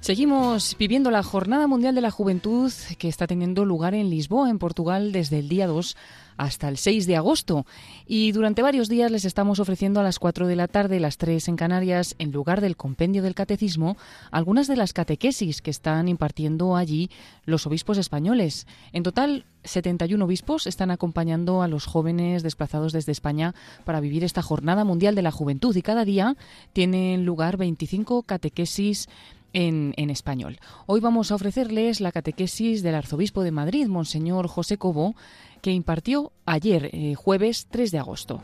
Seguimos viviendo la Jornada Mundial de la Juventud que está teniendo lugar en Lisboa, en Portugal, desde el día 2 hasta el 6 de agosto. Y durante varios días les estamos ofreciendo a las 4 de la tarde, las 3 en Canarias, en lugar del compendio del catecismo, algunas de las catequesis que están impartiendo allí los obispos españoles. En total, 71 obispos están acompañando a los jóvenes desplazados desde España para vivir esta Jornada Mundial de la Juventud y cada día tienen lugar 25 catequesis en, español. Hoy vamos a ofrecerles la catequesis del arzobispo de Madrid, Monseñor José Cobo, que impartió ayer, eh, jueves 3 de agosto.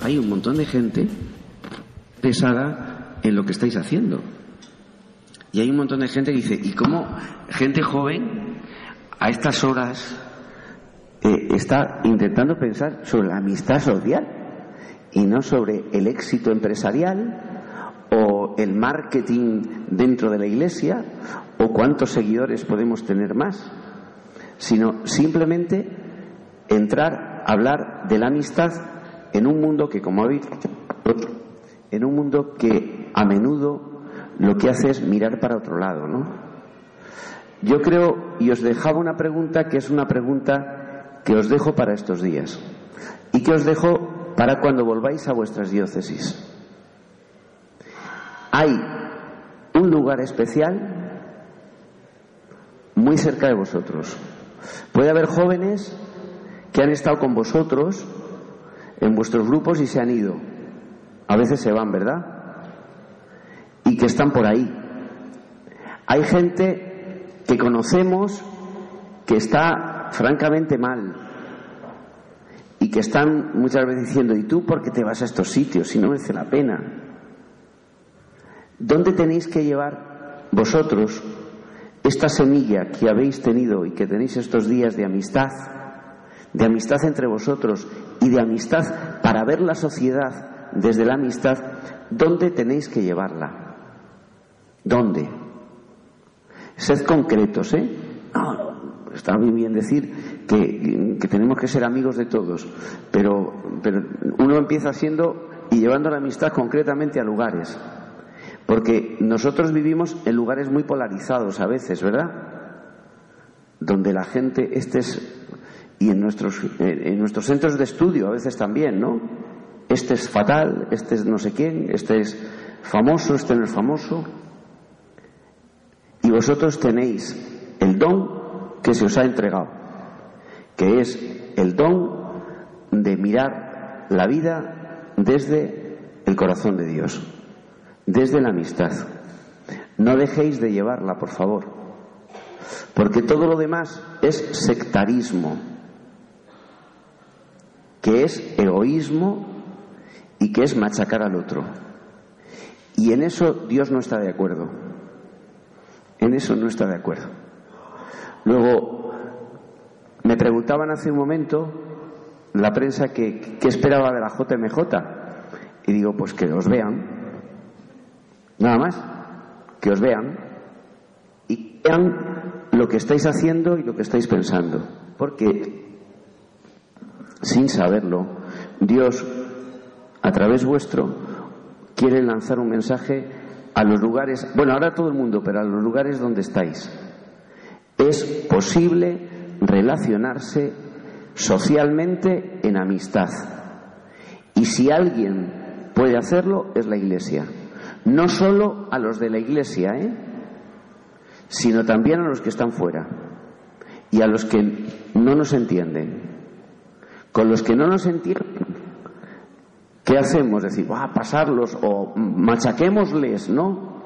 Hay un montón de gente pesada en lo que estáis haciendo. Y hay un montón de gente que dice, ¿y cómo gente joven a estas horas eh, está intentando pensar sobre la amistad social? Y no sobre el éxito empresarial o el marketing dentro de la iglesia o cuántos seguidores podemos tener más, sino simplemente entrar a hablar de la amistad en un mundo que, como habéis en un mundo que a menudo lo que hace es mirar para otro lado, ¿no? Yo creo, y os dejaba una pregunta que es una pregunta que os dejo para estos días, y que os dejo para cuando volváis a vuestras diócesis. Hay un lugar especial muy cerca de vosotros. Puede haber jóvenes que han estado con vosotros en vuestros grupos y se han ido. A veces se van, ¿verdad? Y que están por ahí. Hay gente que conocemos que está francamente mal, y que están muchas veces diciendo, ¿y tú por qué te vas a estos sitios si no merece la pena? ¿Dónde tenéis que llevar vosotros esta semilla que habéis tenido y que tenéis estos días de amistad, de amistad entre vosotros y de amistad para ver la sociedad desde la amistad, ¿dónde tenéis que llevarla? ¿Dónde? Sed concretos, ¿eh? Está muy bien decir que, tenemos que ser amigos de todos, pero, pero uno empieza siendo y llevando la amistad concretamente a lugares. Porque nosotros vivimos en lugares muy polarizados a veces, ¿verdad? Donde la gente, este es, y en nuestros, en nuestros centros de estudio a veces también, ¿no? Este es fatal, este es no sé quién, este es famoso, este no es famoso. Y vosotros tenéis el don que se os ha entregado, que es el don de mirar la vida desde el corazón de Dios, desde la amistad. No dejéis de llevarla, por favor, porque todo lo demás es sectarismo, que es egoísmo y que es machacar al otro. Y en eso Dios no está de acuerdo. En eso no está de acuerdo. Luego, me preguntaban hace un momento la prensa qué esperaba de la JMJ. Y digo, pues que os vean. Nada más. Que os vean. Y vean lo que estáis haciendo y lo que estáis pensando. Porque, sin saberlo, Dios, a través vuestro, quiere lanzar un mensaje a los lugares, bueno, ahora todo el mundo, pero a los lugares donde estáis es posible relacionarse socialmente en amistad. Y si alguien puede hacerlo, es la Iglesia. No solo a los de la Iglesia, ¿eh? sino también a los que están fuera y a los que no nos entienden. Con los que no nos entienden, ¿qué hacemos? Decir, a pasarlos o machaquémosles, ¿no?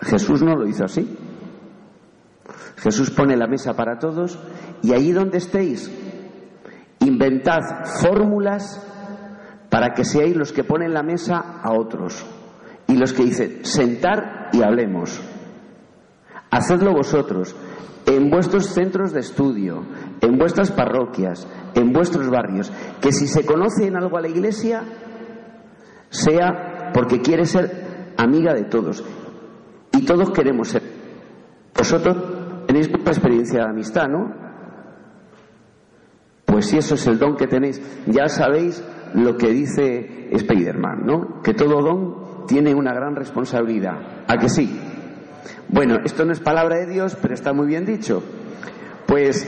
Jesús no lo hizo así. Jesús pone la mesa para todos y allí donde estéis, inventad fórmulas para que seáis los que ponen la mesa a otros y los que dicen sentar y hablemos. Hacedlo vosotros en vuestros centros de estudio, en vuestras parroquias, en vuestros barrios, que si se conoce en algo a la iglesia, sea porque quiere ser amiga de todos. Y todos queremos ser. Vosotros Tenéis mucha experiencia de amistad, ¿no? Pues si eso es el don que tenéis, ya sabéis lo que dice Spiderman, ¿no? Que todo don tiene una gran responsabilidad. ¿A que sí? Bueno, esto no es palabra de Dios, pero está muy bien dicho. Pues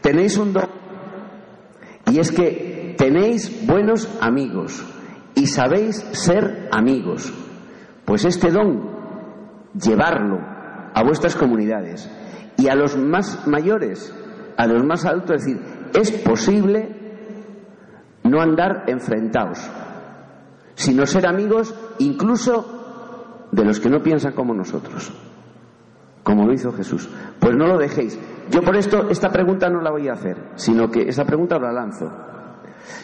tenéis un don y es que tenéis buenos amigos y sabéis ser amigos. Pues este don, llevarlo a vuestras comunidades y a los más mayores, a los más es decir, es posible no andar enfrentados, sino ser amigos incluso de los que no piensan como nosotros, como lo hizo Jesús. Pues no lo dejéis. Yo por esto esta pregunta no la voy a hacer, sino que esa pregunta la lanzo.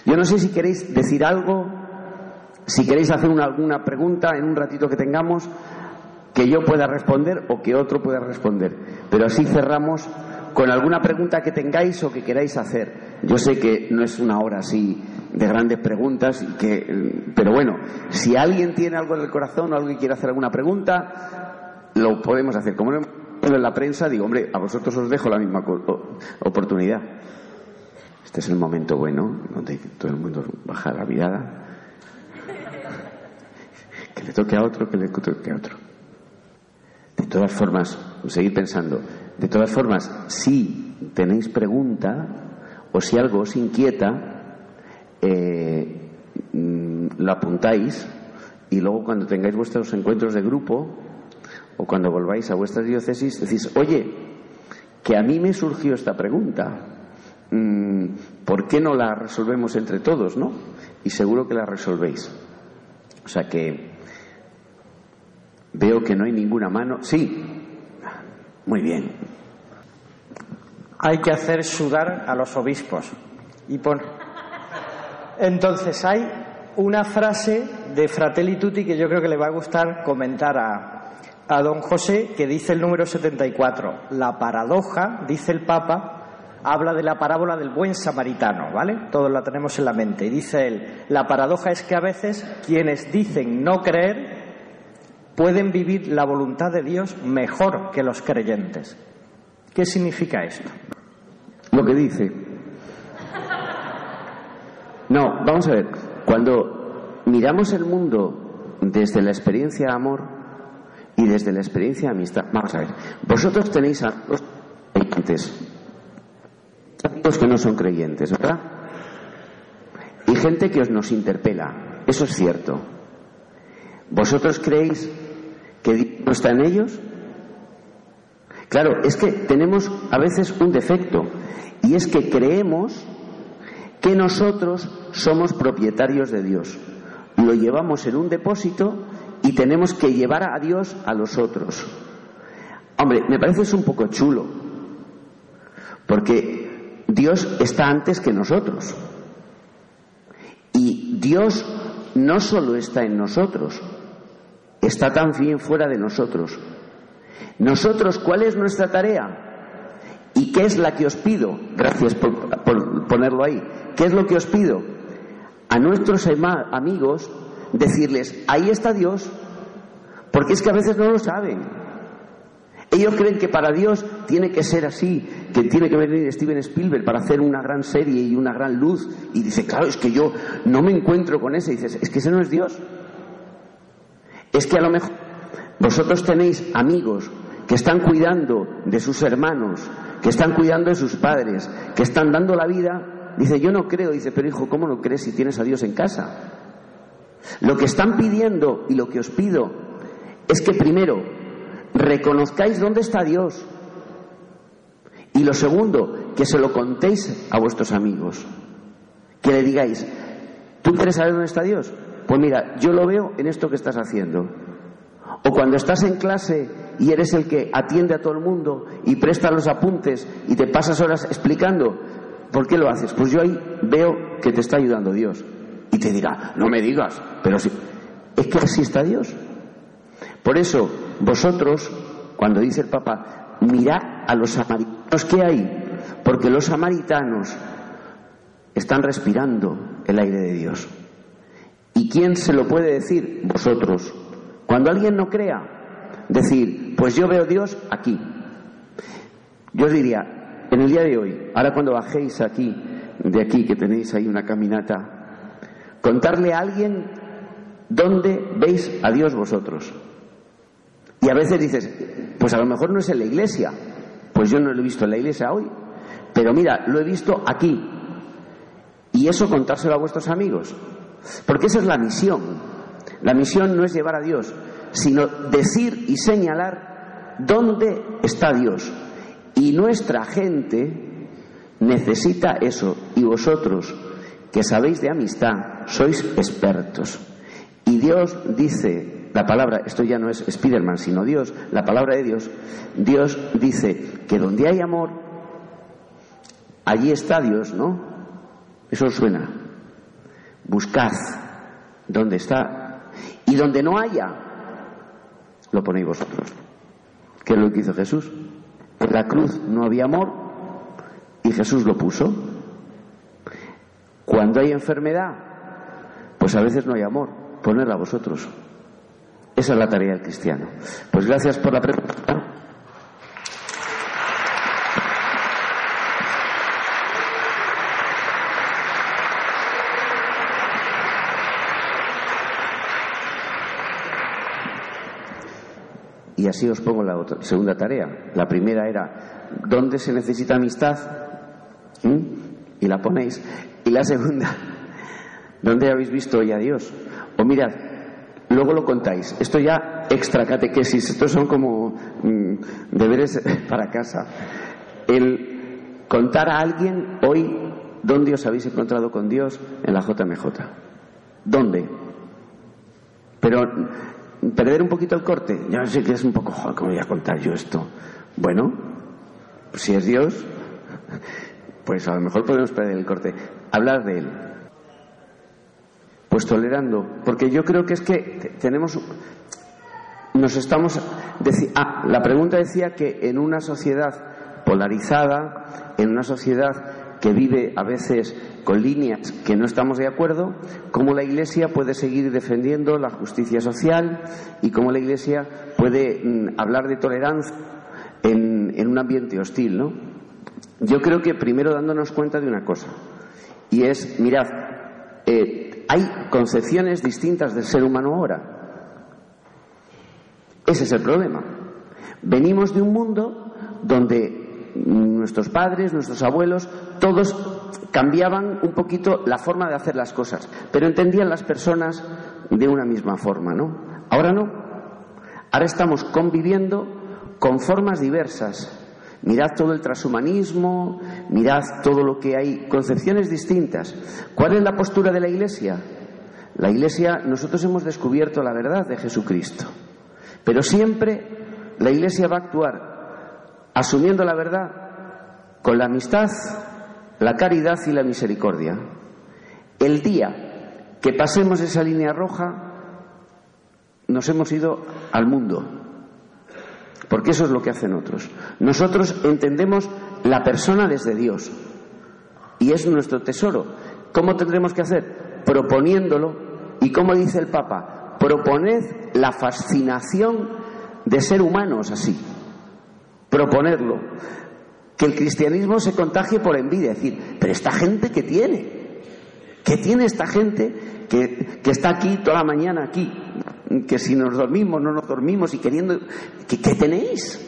Yo no sé si queréis decir algo, si queréis hacer alguna pregunta en un ratito que tengamos que yo pueda responder o que otro pueda responder. Pero así cerramos con alguna pregunta que tengáis o que queráis hacer. Yo sé que no es una hora así de grandes preguntas, que, pero bueno, si alguien tiene algo en el corazón o alguien quiere hacer alguna pregunta, lo podemos hacer. Como no en la prensa, digo, hombre, a vosotros os dejo la misma oportunidad. Este es el momento bueno, donde todo el mundo baja la mirada. Que le toque a otro, que le toque a otro. De todas formas, seguid pensando, de todas formas, si tenéis pregunta o si algo os inquieta, eh, mm, lo apuntáis y luego cuando tengáis vuestros encuentros de grupo o cuando volváis a vuestras diócesis decís, oye, que a mí me surgió esta pregunta, mm, ¿por qué no la resolvemos entre todos, no? Y seguro que la resolvéis. O sea que veo que no hay ninguna mano. Sí, muy bien. Hay que hacer sudar a los obispos. Y pon... Entonces hay una frase de Fratelli Tutti que yo creo que le va a gustar comentar a, a don José, que dice el número 74. La paradoja, dice el Papa, habla de la parábola del buen samaritano, ¿vale? Todos la tenemos en la mente. Y dice él, la paradoja es que a veces quienes dicen no creer pueden vivir la voluntad de Dios mejor que los creyentes. ¿Qué significa esto? Lo que dice. No, vamos a ver, cuando miramos el mundo desde la experiencia de amor y desde la experiencia de amistad, vamos a ver, vosotros tenéis a los creyentes, amigos que no son creyentes, ¿verdad? Y gente que os nos interpela, eso es cierto. ¿Vosotros creéis que no está en ellos? Claro, es que tenemos a veces un defecto y es que creemos que nosotros somos propietarios de Dios. Lo llevamos en un depósito y tenemos que llevar a Dios a los otros. Hombre, me parece es un poco chulo, porque Dios está antes que nosotros. Y Dios no solo está en nosotros, está también fuera de nosotros. Nosotros, ¿cuál es nuestra tarea? ¿Y qué es la que os pido? Gracias por, ponerlo ahí. ¿Qué es lo que os pido? A nuestros amigos decirles, ahí está Dios, porque es que a veces no lo saben. Ellos creen que para Dios tiene que ser así, que tiene que venir Steven Spielberg para hacer una gran serie y una gran luz. Y dice, claro, es que yo no me encuentro con ese. Y dices, es que ese no es Dios. Es que a lo mejor vosotros tenéis amigos que están cuidando de sus hermanos, que están cuidando de sus padres, que están dando la vida. Dice, yo no creo. Dice, pero hijo, ¿cómo no crees si tienes a Dios en casa? Lo que están pidiendo y lo que os pido es que primero reconozcáis dónde está Dios. Y lo segundo, que se lo contéis a vuestros amigos. Que le digáis, ¿tú quieres saber dónde está Dios? Pues mira, yo lo veo en esto que estás haciendo. O cuando estás en clase y eres el que atiende a todo el mundo y presta los apuntes y te pasas horas explicando, ¿por qué lo haces? Pues yo ahí veo que te está ayudando Dios. Y te dirá, no me digas, pero sí. Es que así está Dios. Por eso, vosotros, cuando dice el Papa, mirad a los samaritanos que hay, porque los samaritanos están respirando el aire de Dios. ¿Y quién se lo puede decir? Vosotros. Cuando alguien no crea, decir, pues yo veo Dios aquí. Yo os diría, en el día de hoy, ahora cuando bajéis aquí, de aquí, que tenéis ahí una caminata, contarle a alguien dónde veis a Dios vosotros. Y a veces dices, pues a lo mejor no es en la iglesia. Pues yo no lo he visto en la iglesia hoy. Pero mira, lo he visto aquí. Y eso contárselo a vuestros amigos. Porque esa es la misión. La misión no es llevar a Dios, sino decir y señalar dónde está Dios. Y nuestra gente necesita eso. Y vosotros, que sabéis de amistad, sois expertos. Y Dios dice, la palabra, esto ya no es Spiderman, sino Dios, la palabra de Dios, Dios dice que donde hay amor, allí está Dios, ¿no? Eso suena. Buscad donde está. Y donde no haya, lo ponéis vosotros. ¿Qué es lo que hizo Jesús? En la cruz no había amor y Jesús lo puso. Cuando hay enfermedad, pues a veces no hay amor. Ponerla vosotros. Esa es la tarea del cristiano. Pues gracias por la pregunta. Y así os pongo la segunda tarea. La primera era, ¿dónde se necesita amistad? ¿Mm? Y la ponéis. Y la segunda, ¿dónde habéis visto hoy a Dios? O mirad, luego lo contáis. Esto ya extra catequesis, estos son como mm, deberes para casa. El contar a alguien hoy dónde os habéis encontrado con Dios en la JMJ. ¿Dónde? Pero perder un poquito el corte. Ya sé que es un poco, joder, ¿cómo voy a contar yo esto? Bueno, si es Dios, pues a lo mejor podemos perder el corte. Hablar de Él. Pues tolerando. Porque yo creo que es que tenemos. Nos estamos. Ah, la pregunta decía que en una sociedad polarizada, en una sociedad que vive a veces con líneas que no estamos de acuerdo, cómo la Iglesia puede seguir defendiendo la justicia social y cómo la Iglesia puede mm, hablar de tolerancia en, un ambiente hostil, ¿no? Yo creo que primero dándonos cuenta de una cosa, y es, mirad, eh, hay concepciones distintas del ser humano ahora. Ese es el problema. Venimos de un mundo donde nuestros padres, nuestros abuelos, todos cambiaban un poquito la forma de hacer las cosas, pero entendían las personas de una misma forma, ¿no? Ahora no. Ahora estamos conviviendo con formas diversas. Mirad todo el transhumanismo, mirad todo lo que hay, concepciones distintas. ¿Cuál es la postura de la Iglesia? La Iglesia, nosotros hemos descubierto la verdad de Jesucristo, pero siempre la Iglesia va a actuar asumiendo la verdad con la amistad, la caridad y la misericordia. El día que pasemos esa línea roja, nos hemos ido al mundo, porque eso es lo que hacen otros. Nosotros entendemos la persona desde Dios y es nuestro tesoro. ¿Cómo tendremos que hacer? Proponiéndolo y como dice el Papa, proponed la fascinación de ser humanos así. Proponerlo que el cristianismo se contagie por envidia. Es decir, pero esta gente que tiene, ¿qué tiene esta gente que, está aquí toda la mañana aquí? Que si nos dormimos, no nos dormimos y queriendo. ¿Qué, qué tenéis?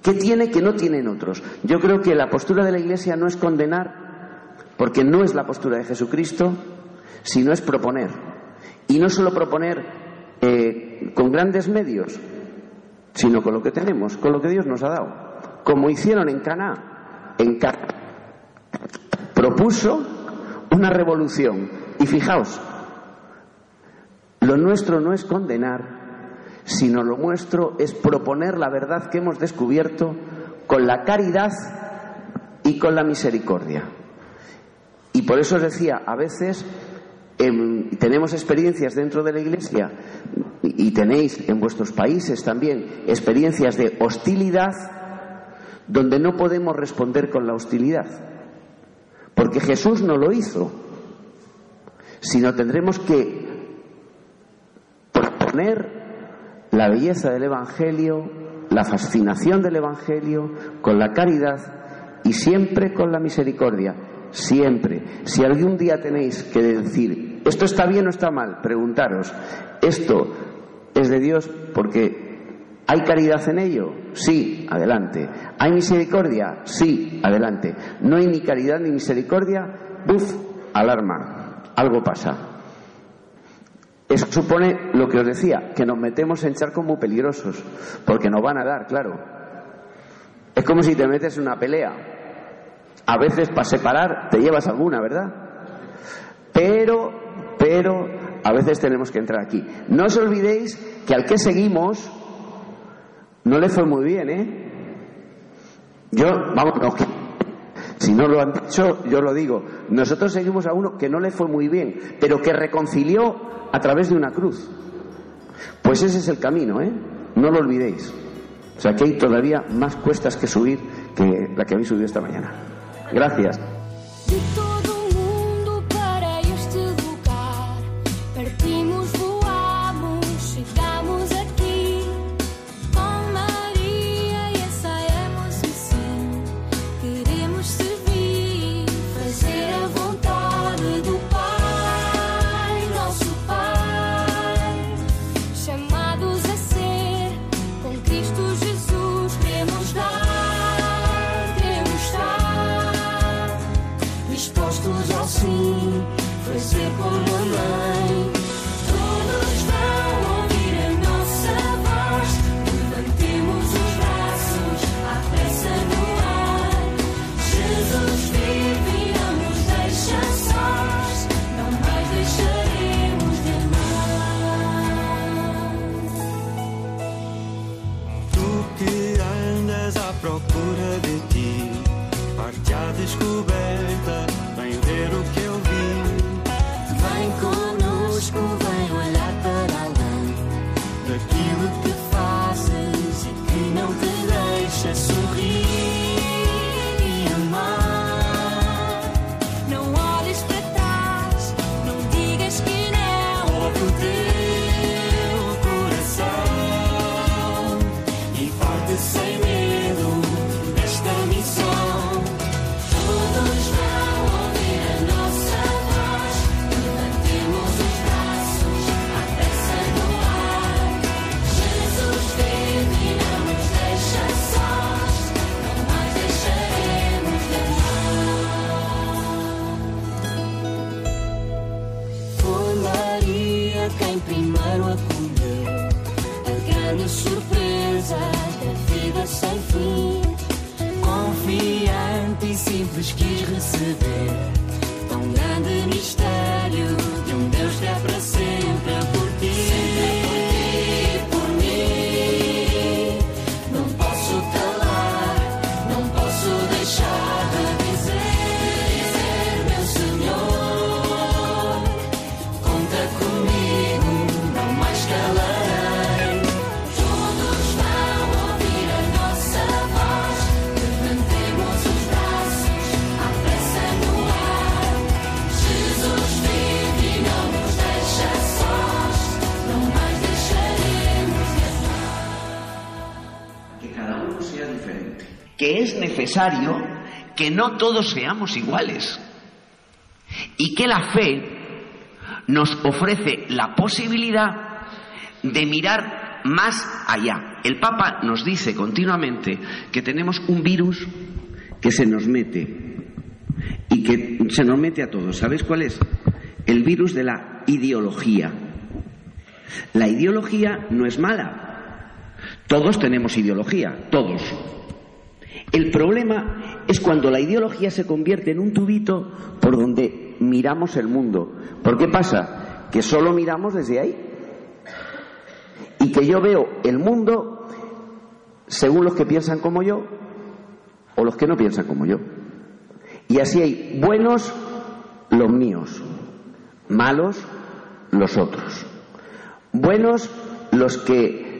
¿Qué tiene que no tienen otros? Yo creo que la postura de la Iglesia no es condenar, porque no es la postura de Jesucristo, sino es proponer. Y no solo proponer eh, con grandes medios, sino con lo que tenemos, con lo que Dios nos ha dado como hicieron en Cana, en Cana, propuso una revolución. Y fijaos, lo nuestro no es condenar, sino lo nuestro es proponer la verdad que hemos descubierto con la caridad y con la misericordia. Y por eso os decía, a veces em, tenemos experiencias dentro de la Iglesia y tenéis en vuestros países también experiencias de hostilidad donde no podemos responder con la hostilidad, porque Jesús no lo hizo, sino tendremos que proponer la belleza del Evangelio, la fascinación del Evangelio, con la caridad y siempre con la misericordia. siempre. Si algún día tenéis que decir, esto está bien o está mal, preguntaros, ¿esto es de Dios porque hay caridad en ello? Sí, adelante. ¿Hay misericordia? Sí, adelante. ¿No hay ni caridad ni misericordia? Buf, alarma, algo pasa. Eso supone lo que os decía, que nos metemos en charcos muy peligrosos, porque nos van a dar, claro. Es como si te metes en una pelea. A veces para separar te llevas alguna, ¿verdad? Pero, pero, a veces tenemos que entrar aquí. No os olvidéis que al que seguimos no le fue muy bien, ¿eh? Yo, vamos, no, si no lo han dicho, yo lo digo. Nosotros seguimos a uno que no le fue muy bien, pero que reconcilió a través de una cruz. Pues ese es el camino, ¿eh? No lo olvidéis. O sea que hay todavía más cuestas que subir que la que habéis subido esta mañana. Gracias. Suraj grande surpresa da vida sem fim. Confiante e simples quis receber tão grande mistério. Necesario que no todos seamos iguales y que la fe nos ofrece la posibilidad de mirar más allá. El Papa nos dice continuamente que tenemos un virus que se nos mete y que se nos mete a todos. ¿Sabéis cuál es? El virus de la ideología. La ideología no es mala. Todos tenemos ideología, todos. El problema es cuando la ideología se convierte en un tubito por donde miramos el mundo. ¿Por qué pasa? Que solo miramos desde ahí. Y que yo veo el mundo según los que piensan como yo o los que no piensan como yo. Y así hay buenos los míos, malos los otros. Buenos los que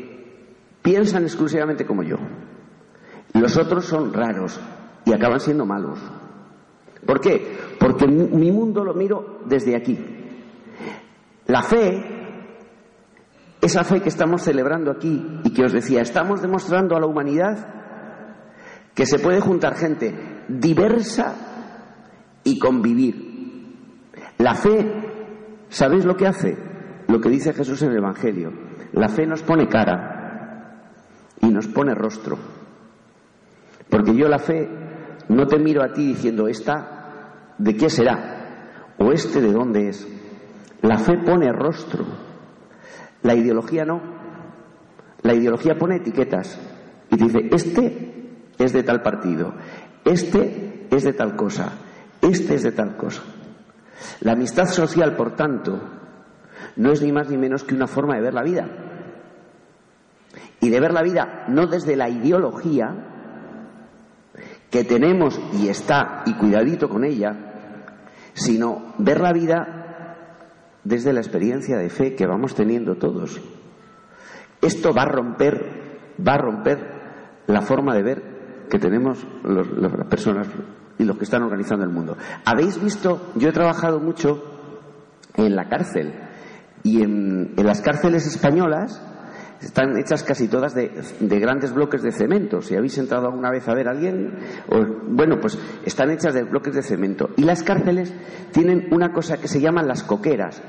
piensan exclusivamente como yo los otros son raros y acaban siendo malos. ¿Por qué? Porque mi mundo lo miro desde aquí. La fe, esa fe que estamos celebrando aquí y que os decía, estamos demostrando a la humanidad que se puede juntar gente diversa y convivir. La fe, ¿sabéis lo que hace? Lo que dice Jesús en el Evangelio. La fe nos pone cara y nos pone rostro. Porque yo la fe no te miro a ti diciendo, esta, ¿de qué será? ¿O este de dónde es? La fe pone rostro. La ideología no. La ideología pone etiquetas y dice, este es de tal partido, este es de tal cosa, este es de tal cosa. La amistad social, por tanto, no es ni más ni menos que una forma de ver la vida. Y de ver la vida no desde la ideología que tenemos y está, y cuidadito con ella, sino ver la vida desde la experiencia de fe que vamos teniendo todos. Esto va a romper, va a romper la forma de ver que tenemos las personas y los que están organizando el mundo. Habéis visto, yo he trabajado mucho en la cárcel y en, las cárceles españolas están hechas casi todas de, grandes bloques de cemento. Si habéis entrado alguna vez a ver a alguien, bueno, pues están hechas de bloques de cemento. Y las cárceles tienen una cosa que se llaman las coqueras,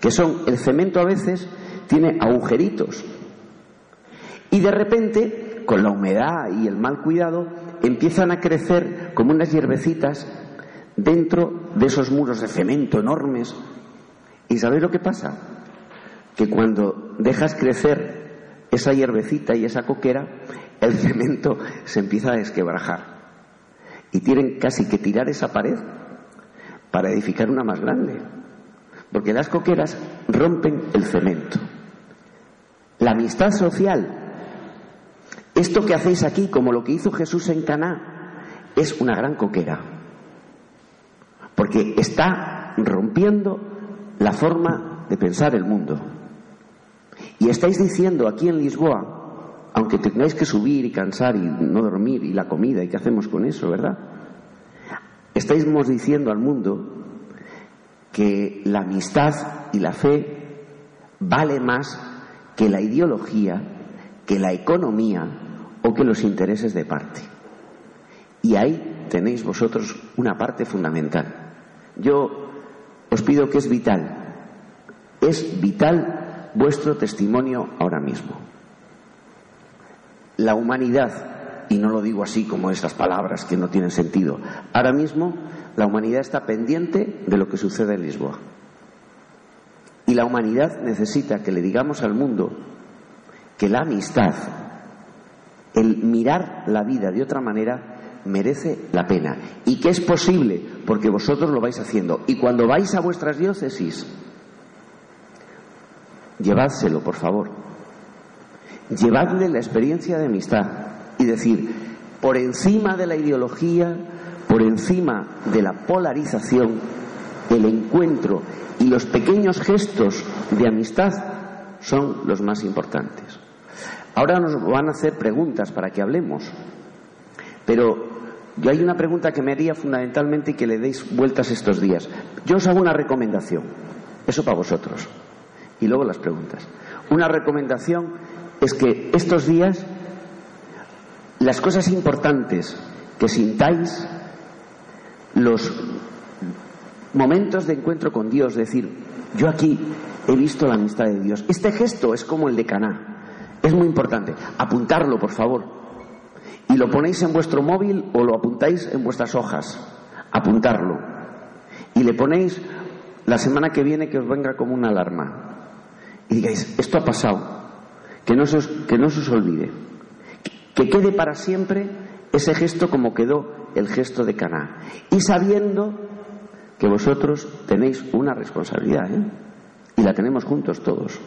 que son el cemento a veces tiene agujeritos. Y de repente, con la humedad y el mal cuidado, empiezan a crecer como unas hierbecitas dentro de esos muros de cemento enormes. ¿Y sabéis lo que pasa? Que cuando dejas crecer esa hierbecita y esa coquera, el cemento se empieza a desquebrajar. Y tienen casi que tirar esa pared para edificar una más grande. Porque las coqueras rompen el cemento. La amistad social, esto que hacéis aquí, como lo que hizo Jesús en Caná, es una gran coquera. Porque está rompiendo la forma de pensar el mundo. Y estáis diciendo aquí en Lisboa, aunque tengáis que subir y cansar y no dormir y la comida y qué hacemos con eso, ¿verdad? Estáis diciendo al mundo que la amistad y la fe vale más que la ideología, que la economía o que los intereses de parte. Y ahí tenéis vosotros una parte fundamental. Yo os pido que es vital, es vital vuestro testimonio ahora mismo. La humanidad, y no lo digo así como esas palabras que no tienen sentido, ahora mismo la humanidad está pendiente de lo que sucede en Lisboa. Y la humanidad necesita que le digamos al mundo que la amistad, el mirar la vida de otra manera, merece la pena. Y que es posible, porque vosotros lo vais haciendo. Y cuando vais a vuestras diócesis, llevádselo, por favor. Llevadle la experiencia de amistad y decir, por encima de la ideología, por encima de la polarización, el encuentro y los pequeños gestos de amistad son los más importantes. Ahora nos van a hacer preguntas para que hablemos, pero yo hay una pregunta que me haría fundamentalmente y que le deis vueltas estos días. Yo os hago una recomendación, eso para vosotros, y luego las preguntas. Una recomendación es que estos días las cosas importantes que sintáis los momentos de encuentro con Dios, decir, yo aquí he visto la amistad de Dios. Este gesto es como el de Caná, es muy importante. Apuntarlo, por favor. Y lo ponéis en vuestro móvil o lo apuntáis en vuestras hojas. Apuntarlo. Y le ponéis la semana que viene que os venga como una alarma. Y digáis, esto ha pasado. Que no se os, que no se olvide. Que quede para siempre ese gesto como quedó el gesto de Caná. Y sabiendo que vosotros tenéis una responsabilidad, ¿eh? y la tenemos juntos todos.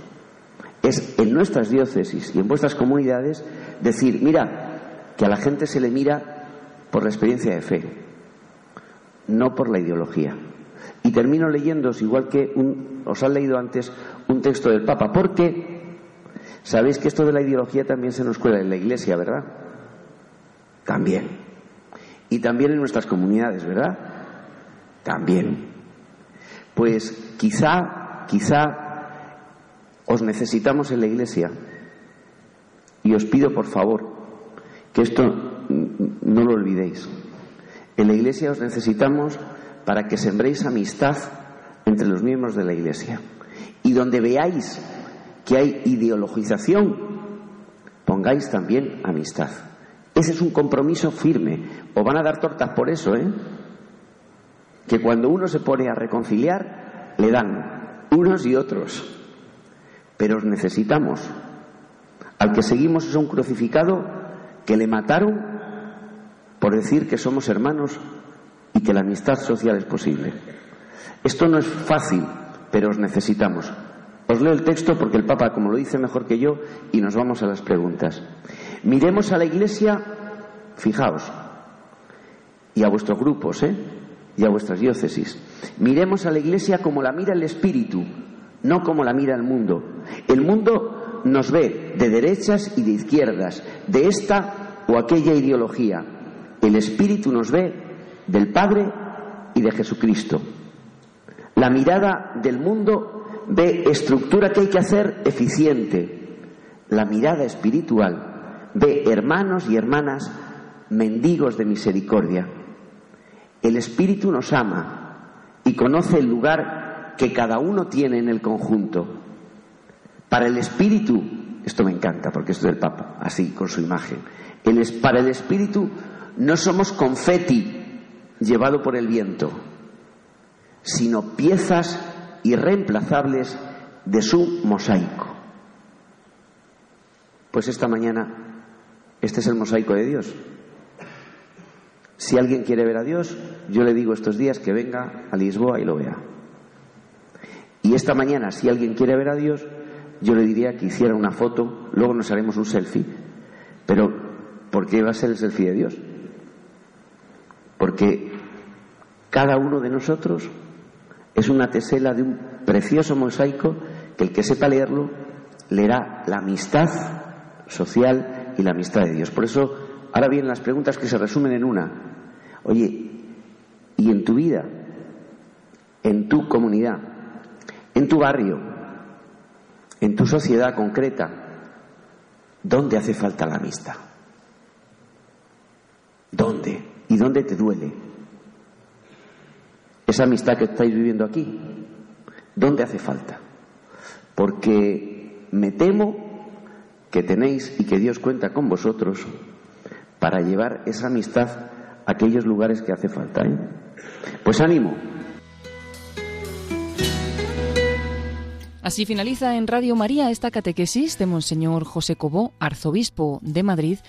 Es en nuestras diócesis y en vuestras comunidades decir, mira, que a la gente se le mira por la experiencia de fe, no por la ideología. Y termino leyéndoos, igual que os han leído antes, un texto del Papa, porque sabéis que esto de la ideología también se nos cuela en la Iglesia, ¿verdad? También. Y también en nuestras comunidades, ¿verdad? También. Pues quizá, quizá os necesitamos en la iglesia. Y os pido, por favor, que esto no lo olvidéis. En la iglesia os necesitamos para que sembréis amistad entre los miembros de la Iglesia. Y donde veáis que hay ideologización, pongáis también amistad. Ese es un compromiso firme. O van a dar tortas por eso, ¿eh? Que cuando uno se pone a reconciliar, le dan unos y otros. Pero os necesitamos. Al que seguimos es un crucificado que le mataron por decir que somos hermanos y que la amistad social es posible. Esto no es fácil, pero os necesitamos. Os leo el texto porque el Papa, como lo dice mejor que yo, y nos vamos a las preguntas. Miremos a la Iglesia, fijaos, y a vuestros grupos, ¿eh? y a vuestras diócesis. Miremos a la Iglesia como la mira el Espíritu, no como la mira el mundo. El mundo nos ve de derechas y de izquierdas, de esta o aquella ideología. El Espíritu nos ve del Padre y de Jesucristo. La mirada del mundo ve estructura que hay que hacer eficiente. La mirada espiritual ve hermanos y hermanas mendigos de misericordia. El Espíritu nos ama y conoce el lugar que cada uno tiene en el conjunto. Para el Espíritu, esto me encanta porque esto es del Papa, así con su imagen. para el Espíritu no somos confeti llevado por el viento, sino piezas irreemplazables de su mosaico. Pues esta mañana, este es el mosaico de Dios. Si alguien quiere ver a Dios, yo le digo estos días que venga a Lisboa y lo vea. Y esta mañana, si alguien quiere ver a Dios, yo le diría que hiciera una foto, luego nos haremos un selfie. Pero, ¿por qué va a ser el selfie de Dios? Porque cada uno de nosotros es una tesela de un precioso mosaico que el que sepa leerlo leerá la amistad social y la amistad de Dios. Por eso, ahora vienen las preguntas que se resumen en una. Oye, ¿y en tu vida, en tu comunidad, en tu barrio, en tu sociedad concreta, dónde hace falta la amistad? ¿Dónde? ¿Y dónde te duele? Esa amistad que estáis viviendo aquí, ¿dónde hace falta? Porque me temo que tenéis y que Dios cuenta con vosotros para llevar esa amistad a aquellos lugares que hace falta. ¿eh? Pues ánimo. Así finaliza en Radio María esta catequesis de Monseñor José Cobó, arzobispo de Madrid,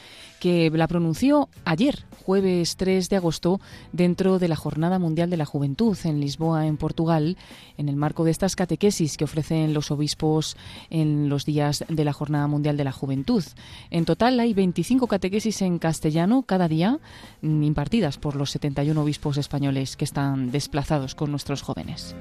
que la pronunció ayer, jueves 3 de agosto, dentro de la Jornada Mundial de la Juventud en Lisboa, en Portugal, en el marco de estas catequesis que ofrecen los obispos en los días de la Jornada Mundial de la Juventud. En total hay 25 catequesis en castellano cada día, mm, impartidas por los 71 obispos españoles que están desplazados con nuestros jóvenes.